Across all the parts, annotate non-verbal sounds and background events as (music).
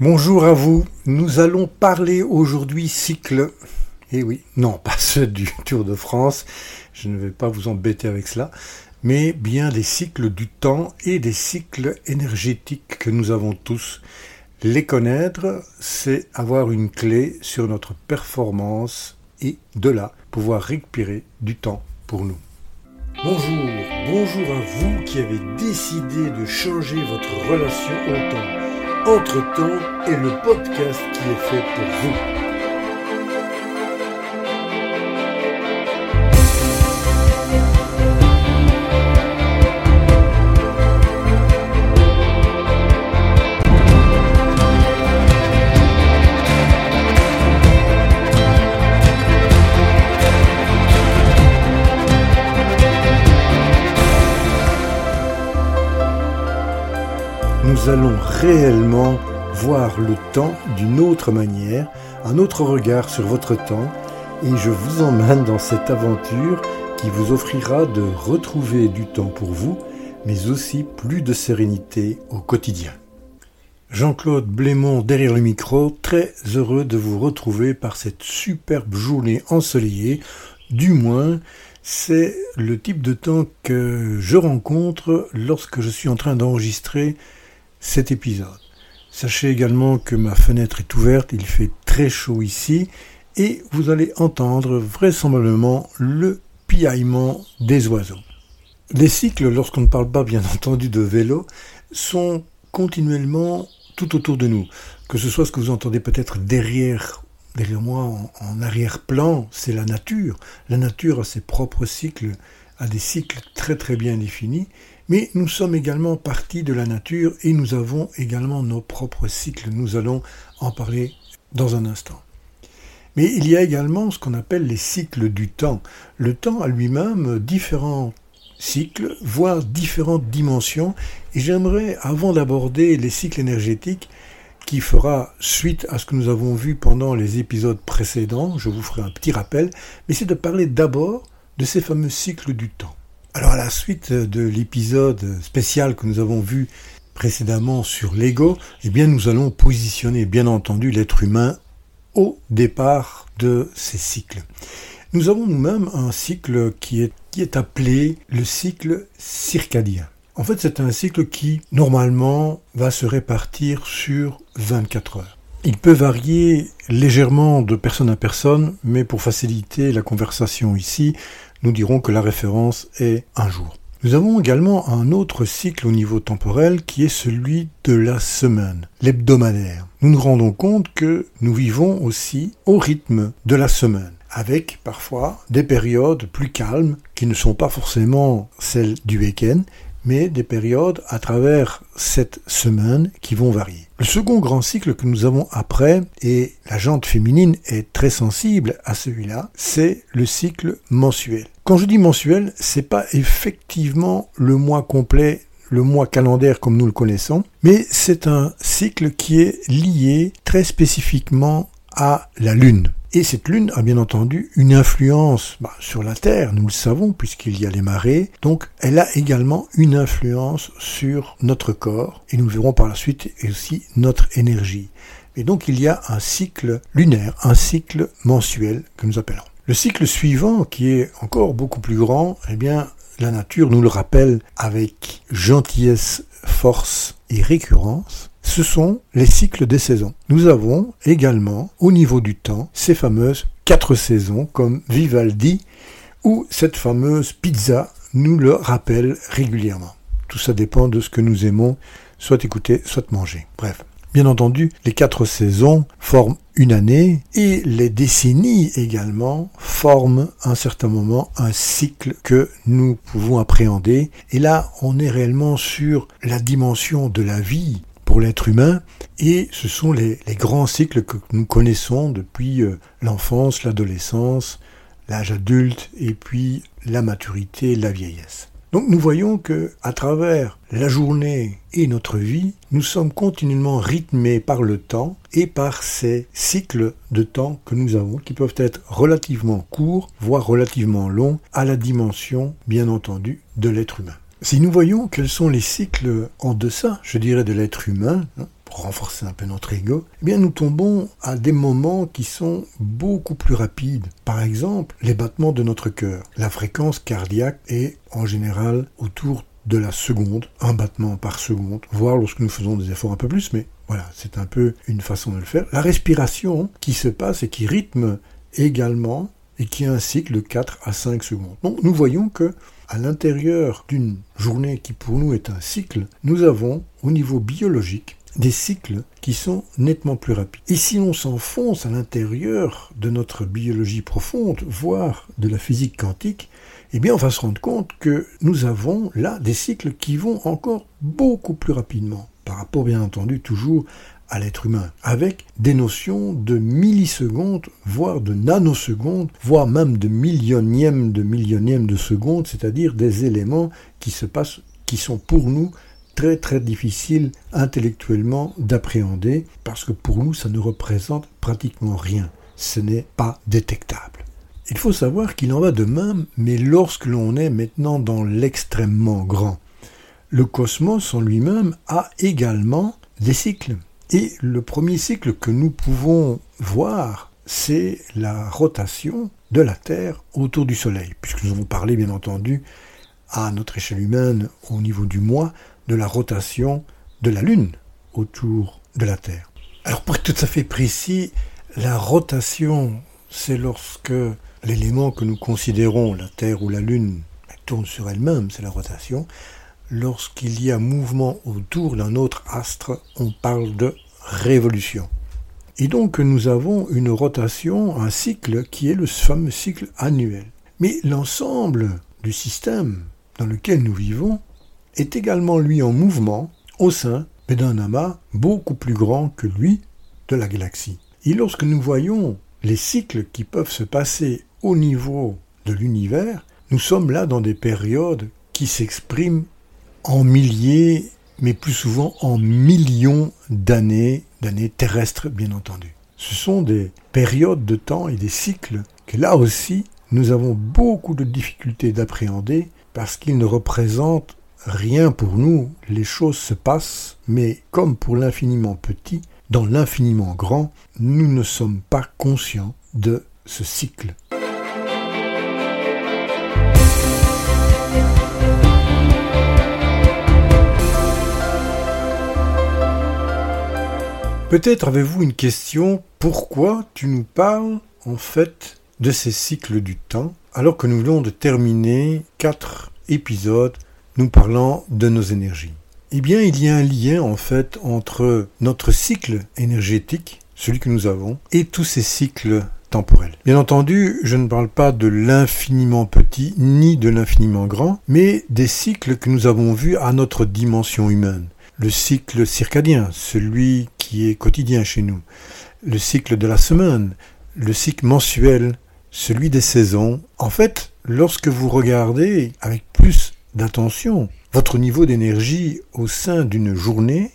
Bonjour à vous, nous allons parler aujourd'hui cycle. Eh oui, non, (laughs) pas ceux du Tour de France, je ne vais pas vous embêter avec cela, mais bien des cycles du temps et des cycles énergétiques que nous avons tous. Les connaître, c'est avoir une clé sur notre performance et de là pouvoir récupérer du temps pour nous. Bonjour, bonjour à vous qui avez décidé de changer votre relation au temps. Entre-temps est le podcast qui est fait pour vous. Nous allons réellement voir le temps d'une autre manière, un autre regard sur votre temps, et je vous emmène dans cette aventure qui vous offrira de retrouver du temps pour vous, mais aussi plus de sérénité au quotidien. Jean-Claude Blémont derrière le micro, très heureux de vous retrouver par cette superbe journée ensoleillée, du moins c'est le type de temps que je rencontre lorsque je suis en train d'enregistrer cet épisode. Sachez également que ma fenêtre est ouverte, il fait très chaud ici et vous allez entendre vraisemblablement le piaillement des oiseaux. Les cycles, lorsqu'on ne parle pas bien entendu de vélo, sont continuellement tout autour de nous. Que ce soit ce que vous entendez peut-être derrière, derrière moi en, en arrière-plan, c'est la nature. La nature a ses propres cycles, a des cycles très très bien définis. Mais nous sommes également partie de la nature et nous avons également nos propres cycles. Nous allons en parler dans un instant. Mais il y a également ce qu'on appelle les cycles du temps. Le temps a lui-même différents cycles, voire différentes dimensions. Et j'aimerais, avant d'aborder les cycles énergétiques, qui fera suite à ce que nous avons vu pendant les épisodes précédents, je vous ferai un petit rappel, mais c'est de parler d'abord de ces fameux cycles du temps. Alors à la suite de l'épisode spécial que nous avons vu précédemment sur l'ego, eh bien nous allons positionner bien entendu l'être humain au départ de ces cycles. Nous avons nous-mêmes un cycle qui est, qui est appelé le cycle circadien. En fait, c'est un cycle qui, normalement, va se répartir sur 24 heures. Il peut varier légèrement de personne à personne, mais pour faciliter la conversation ici, nous dirons que la référence est un jour. Nous avons également un autre cycle au niveau temporel qui est celui de la semaine, l'hebdomadaire. Nous nous rendons compte que nous vivons aussi au rythme de la semaine avec parfois des périodes plus calmes qui ne sont pas forcément celles du week-end, mais des périodes à travers cette semaine qui vont varier. Le second grand cycle que nous avons après, et la jante féminine est très sensible à celui-là, c'est le cycle mensuel. Quand je dis mensuel, c'est pas effectivement le mois complet le mois calendaire comme nous le connaissons, mais c'est un cycle qui est lié très spécifiquement à la Lune. Et cette lune a bien entendu une influence bah, sur la Terre, nous le savons, puisqu'il y a les marées. Donc elle a également une influence sur notre corps, et nous verrons par la suite aussi notre énergie. Et donc il y a un cycle lunaire, un cycle mensuel que nous appelons. Le cycle suivant, qui est encore beaucoup plus grand, eh bien, la nature nous le rappelle avec gentillesse, force et récurrence ce sont les cycles des saisons. Nous avons également, au niveau du temps, ces fameuses quatre saisons, comme Vivaldi, ou cette fameuse pizza nous le rappelle régulièrement. Tout ça dépend de ce que nous aimons, soit écouter, soit manger. Bref. Bien entendu, les quatre saisons forment une année et les décennies également forment à un certain moment un cycle que nous pouvons appréhender. Et là, on est réellement sur la dimension de la vie pour l'être humain, et ce sont les, grands cycles que nous connaissons depuis euh, l'enfance, l'adolescence, l'âge adulte, et puis la maturité, la vieillesse. Donc nous voyons que à travers la journée et notre vie, nous sommes continuellement rythmés par le temps et par ces cycles de temps que nous avons qui peuvent être relativement courts, voire relativement longs à la dimension bien entendu de l'être humain. Si nous voyons quels sont les cycles en deçà, je dirais, de l'être humain, hein, renforcer un peu notre ego, eh bien nous tombons à des moments qui sont beaucoup plus rapides. Par exemple, les battements de notre cœur. La fréquence cardiaque est en général autour de la seconde, un battement par seconde, voire lorsque nous faisons des efforts un peu plus, mais voilà, c'est un peu une façon de le faire. La respiration qui se passe et qui rythme également et qui a un cycle de 4 à 5 secondes. Donc nous voyons que à l'intérieur d'une journée qui pour nous est un cycle, nous avons au niveau biologique des cycles qui sont nettement plus rapides. Et si on s'enfonce à l'intérieur de notre biologie profonde, voire de la physique quantique, eh bien on va se rendre compte que nous avons là des cycles qui vont encore beaucoup plus rapidement, par rapport bien entendu toujours à l'être humain, avec des notions de millisecondes, voire de nanosecondes, voire même de millionièmes de millionièmes de secondes, c'est-à-dire des éléments qui se passent, qui sont pour nous très très difficiles intellectuellement d'appréhender, parce que pour nous ça ne représente pratiquement rien, ce n'est pas détectable. Il faut savoir qu'il en va de même, mais lorsque l'on est maintenant dans l'extrêmement grand. Le cosmos en lui-même a également des cycles. Et le premier cycle que nous pouvons voir, c'est la rotation de la Terre autour du Soleil, puisque nous avons parlé bien entendu à notre échelle humaine au niveau du mois de la rotation de la Lune autour de la Terre. Alors pour être tout à fait précis, la rotation, c'est lorsque l'élément que nous considérons, la Terre ou la Lune, tourne sur elle-même, c'est la rotation. Lorsqu'il y a mouvement autour d'un autre astre, on parle de révolution. Et donc nous avons une rotation, un cycle qui est le fameux cycle annuel. Mais l'ensemble du système dans lequel nous vivons est également lui en mouvement au sein d'un amas beaucoup plus grand que lui de la galaxie. Et lorsque nous voyons les cycles qui peuvent se passer au niveau de l'univers, nous sommes là dans des périodes qui s'expriment en milliers, mais plus souvent en millions d'années, d'années terrestres bien entendu. Ce sont des périodes de temps et des cycles que là aussi nous avons beaucoup de difficultés d'appréhender parce qu'ils ne représentent rien pour nous. Les choses se passent, mais comme pour l'infiniment petit, dans l'infiniment grand, nous ne sommes pas conscients de ce cycle. Peut-être avez-vous une question, pourquoi tu nous parles en fait de ces cycles du temps alors que nous venons de terminer quatre épisodes nous parlant de nos énergies Eh bien, il y a un lien en fait entre notre cycle énergétique, celui que nous avons, et tous ces cycles temporels. Bien entendu, je ne parle pas de l'infiniment petit ni de l'infiniment grand, mais des cycles que nous avons vus à notre dimension humaine le cycle circadien, celui qui est quotidien chez nous, le cycle de la semaine, le cycle mensuel, celui des saisons. En fait, lorsque vous regardez avec plus d'attention votre niveau d'énergie au sein d'une journée,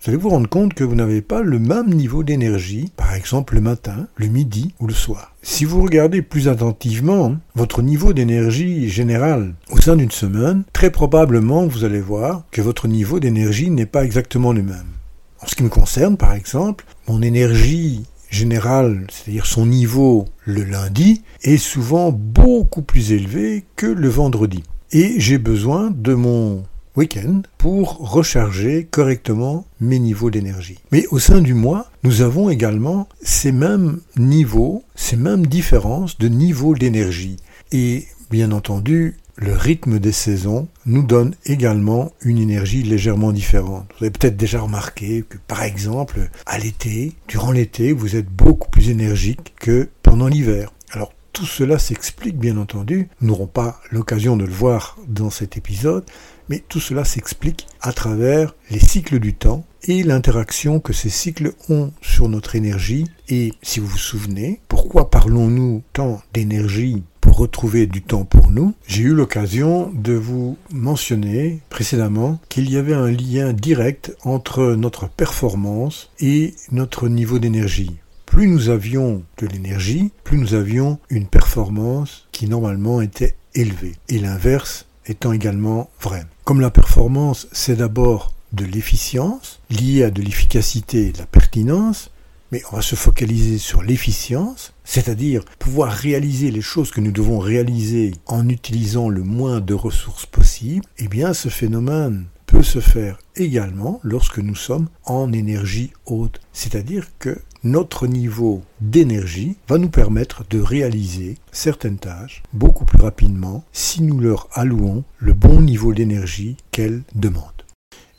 vous allez vous rendre compte que vous n'avez pas le même niveau d'énergie, par exemple le matin, le midi ou le soir. Si vous regardez plus attentivement votre niveau d'énergie général au sein d'une semaine, très probablement vous allez voir que votre niveau d'énergie n'est pas exactement le même. En ce qui me concerne, par exemple, mon énergie générale, c'est-à-dire son niveau le lundi, est souvent beaucoup plus élevé que le vendredi. Et j'ai besoin de mon week-end pour recharger correctement mes niveaux d'énergie. Mais au sein du mois, nous avons également ces mêmes niveaux, ces mêmes différences de niveau d'énergie. Et bien entendu, le rythme des saisons nous donne également une énergie légèrement différente. Vous avez peut-être déjà remarqué que par exemple, à l'été, durant l'été, vous êtes beaucoup plus énergique que pendant l'hiver. Alors tout cela s'explique bien entendu, nous n'aurons pas l'occasion de le voir dans cet épisode, mais tout cela s'explique à travers les cycles du temps et l'interaction que ces cycles ont sur notre énergie. Et si vous vous souvenez, pourquoi parlons-nous tant d'énergie pour retrouver du temps pour nous? J'ai eu l'occasion de vous mentionner précédemment qu'il y avait un lien direct entre notre performance et notre niveau d'énergie plus nous avions de l'énergie, plus nous avions une performance qui normalement était élevée. Et l'inverse étant également vrai. Comme la performance, c'est d'abord de l'efficience, lié à de l'efficacité et de la pertinence, mais on va se focaliser sur l'efficience, c'est-à-dire pouvoir réaliser les choses que nous devons réaliser en utilisant le moins de ressources possible, eh bien ce phénomène peut se faire également lorsque nous sommes en énergie haute, c'est-à-dire que notre niveau d'énergie va nous permettre de réaliser certaines tâches beaucoup plus rapidement si nous leur allouons le bon niveau d'énergie qu'elles demandent.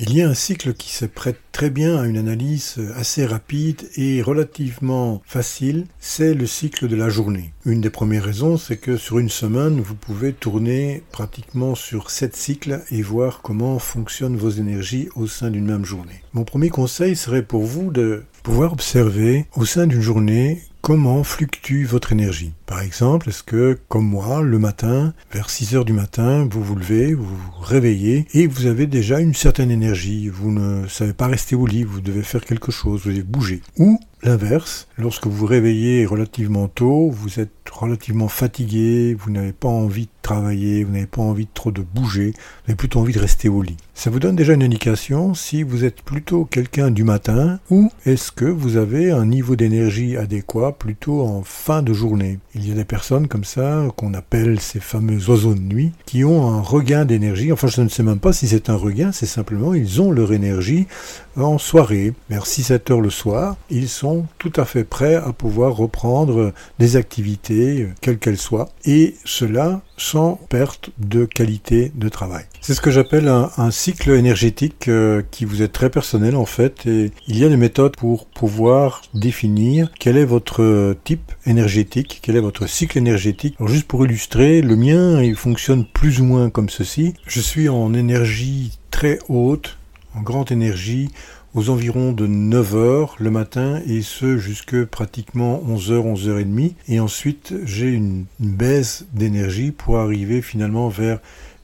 Il y a un cycle qui se prête très bien à une analyse assez rapide et relativement facile, c'est le cycle de la journée. Une des premières raisons, c'est que sur une semaine, vous pouvez tourner pratiquement sur sept cycles et voir comment fonctionnent vos énergies au sein d'une même journée. Mon premier conseil serait pour vous de pouvoir observer au sein d'une journée comment fluctue votre énergie. Par exemple, est-ce que, comme moi, le matin, vers 6 heures du matin, vous vous levez, vous réveillez et vous avez déjà une certaine énergie. Vous ne savez pas rester au lit, vous devez faire quelque chose, vous devez bouger. Ou L'inverse, lorsque vous vous réveillez relativement tôt, vous êtes relativement fatigué, vous n'avez pas envie travailler, vous n'avez pas envie trop de bouger, vous avez plutôt envie de rester au lit. Ça vous donne déjà une indication si vous êtes plutôt quelqu'un du matin ou est-ce que vous avez un niveau d'énergie adéquat plutôt en fin de journée? Il y a des personnes comme ça qu'on appelle ces fameux oiseaux de nuit qui ont un regain d'énergie. Enfin, je ne sais même pas si c'est un regain, c'est simplement ils ont leur énergie en soirée, vers 6-7 heures le soir, ils sont tout à fait prêts à pouvoir reprendre des activités, quelles qu'elles soient, et cela sans perte de qualité de travail. C'est ce que j'appelle un, cycle énergétique euh, qui vous est très personnel en fait, et il y a des méthodes pour pouvoir définir quel est votre type énergétique, quel est votre cycle énergétique. Alors juste pour illustrer, le mien, il fonctionne plus ou moins comme ceci. Je suis en énergie très haute, en grande énergie aux environs de 9 heures le matin et ce jusque pratiquement 11h, 11h30. Et ensuite, j'ai une, une baisse d'énergie pour arriver finalement vers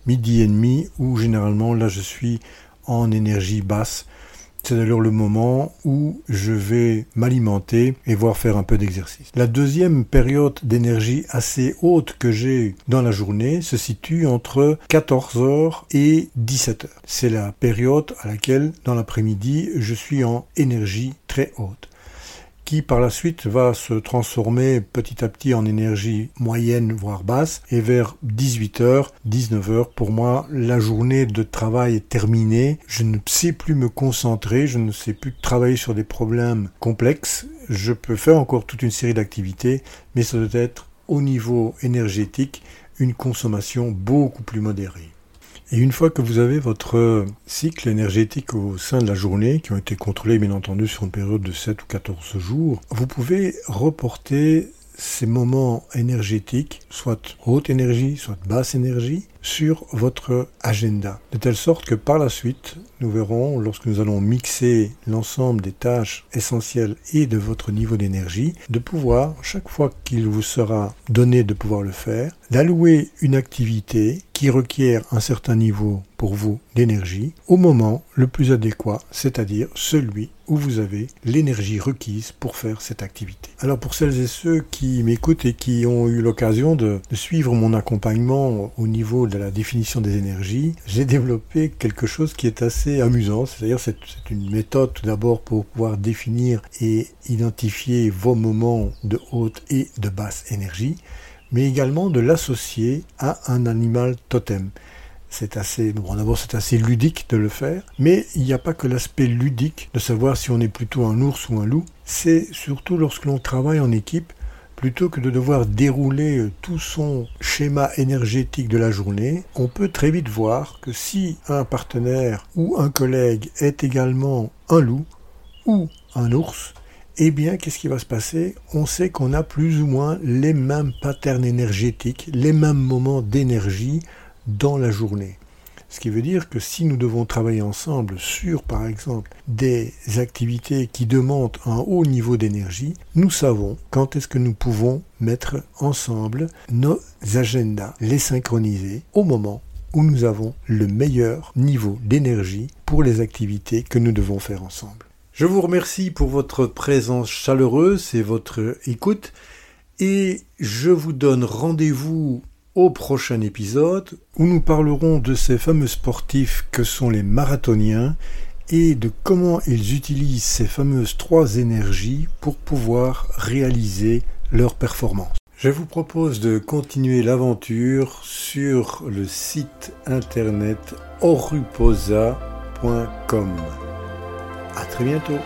midi et demi où généralement là je suis en énergie basse c'est d'ailleurs le moment où je vais m'alimenter et voir faire un peu d'exercice. La deuxième période d'énergie assez haute que j'ai dans la journée se situe entre 14h et 17h. C'est la période à laquelle dans l'après-midi je suis en énergie très haute qui par la suite va se transformer petit à petit en énergie moyenne voire basse et vers 18h, 19h pour moi la journée de travail est terminée, je ne sais plus me concentrer, je ne sais plus travailler sur des problèmes complexes, je peux faire encore toute une série d'activités mais ça doit être au niveau énergétique une consommation beaucoup plus modérée. Et une fois que vous avez votre cycle énergétique au sein de la journée, qui ont été contrôlés bien entendu sur une période de 7 ou 14 jours, vous pouvez reporter ces moments énergétiques, soit haute énergie, soit basse énergie, sur votre agenda. De telle sorte que par la suite, nous verrons, lorsque nous allons mixer l'ensemble des tâches essentielles et de votre niveau d'énergie, de pouvoir, chaque fois qu'il vous sera donné de pouvoir le faire, d'allouer une activité qui requiert un certain niveau pour vous d'énergie au moment le plus adéquat, c'est-à-dire celui où vous avez l'énergie requise pour faire cette activité. Alors pour celles et ceux qui m'écoutent et qui ont eu l'occasion de, suivre mon accompagnement au niveau de la définition des énergies, j'ai développé quelque chose qui est assez amusant. C'est-à-dire c'est une méthode tout d'abord pour pouvoir définir et identifier vos moments de haute et de basse énergie, mais également de l'associer à un animal totem. C'est assez, bon d'abord c'est assez ludique de le faire, mais il n'y a pas que l'aspect ludique de savoir si on est plutôt un ours ou un loup, c'est surtout lorsque l'on travaille en équipe, plutôt que de devoir dérouler euh, tout son schéma énergétique de la journée, on peut très vite voir que si un partenaire ou un collègue est également un loup ou un ours, eh bien, qu'est-ce qui va se passer? On sait qu'on a plus ou moins les mêmes patterns énergétiques, les mêmes moments d'énergie dans la journée. Ce qui veut dire que si nous devons travailler ensemble sur, par exemple, des activités qui demandent un haut niveau d'énergie, nous savons quand est-ce que nous pouvons mettre ensemble nos agendas, les synchroniser au moment où nous avons le meilleur niveau d'énergie pour les activités que nous devons faire ensemble. Je vous remercie pour votre présence chaleureuse et votre écoute et je vous donne rendez-vous au prochain épisode où nous parlerons de ces fameux sportifs que sont les marathoniens et de comment ils utilisent ces fameuses trois énergies pour pouvoir réaliser leur performance. Je vous propose de continuer l'aventure sur le site internet oruposa.com. À très bientôt.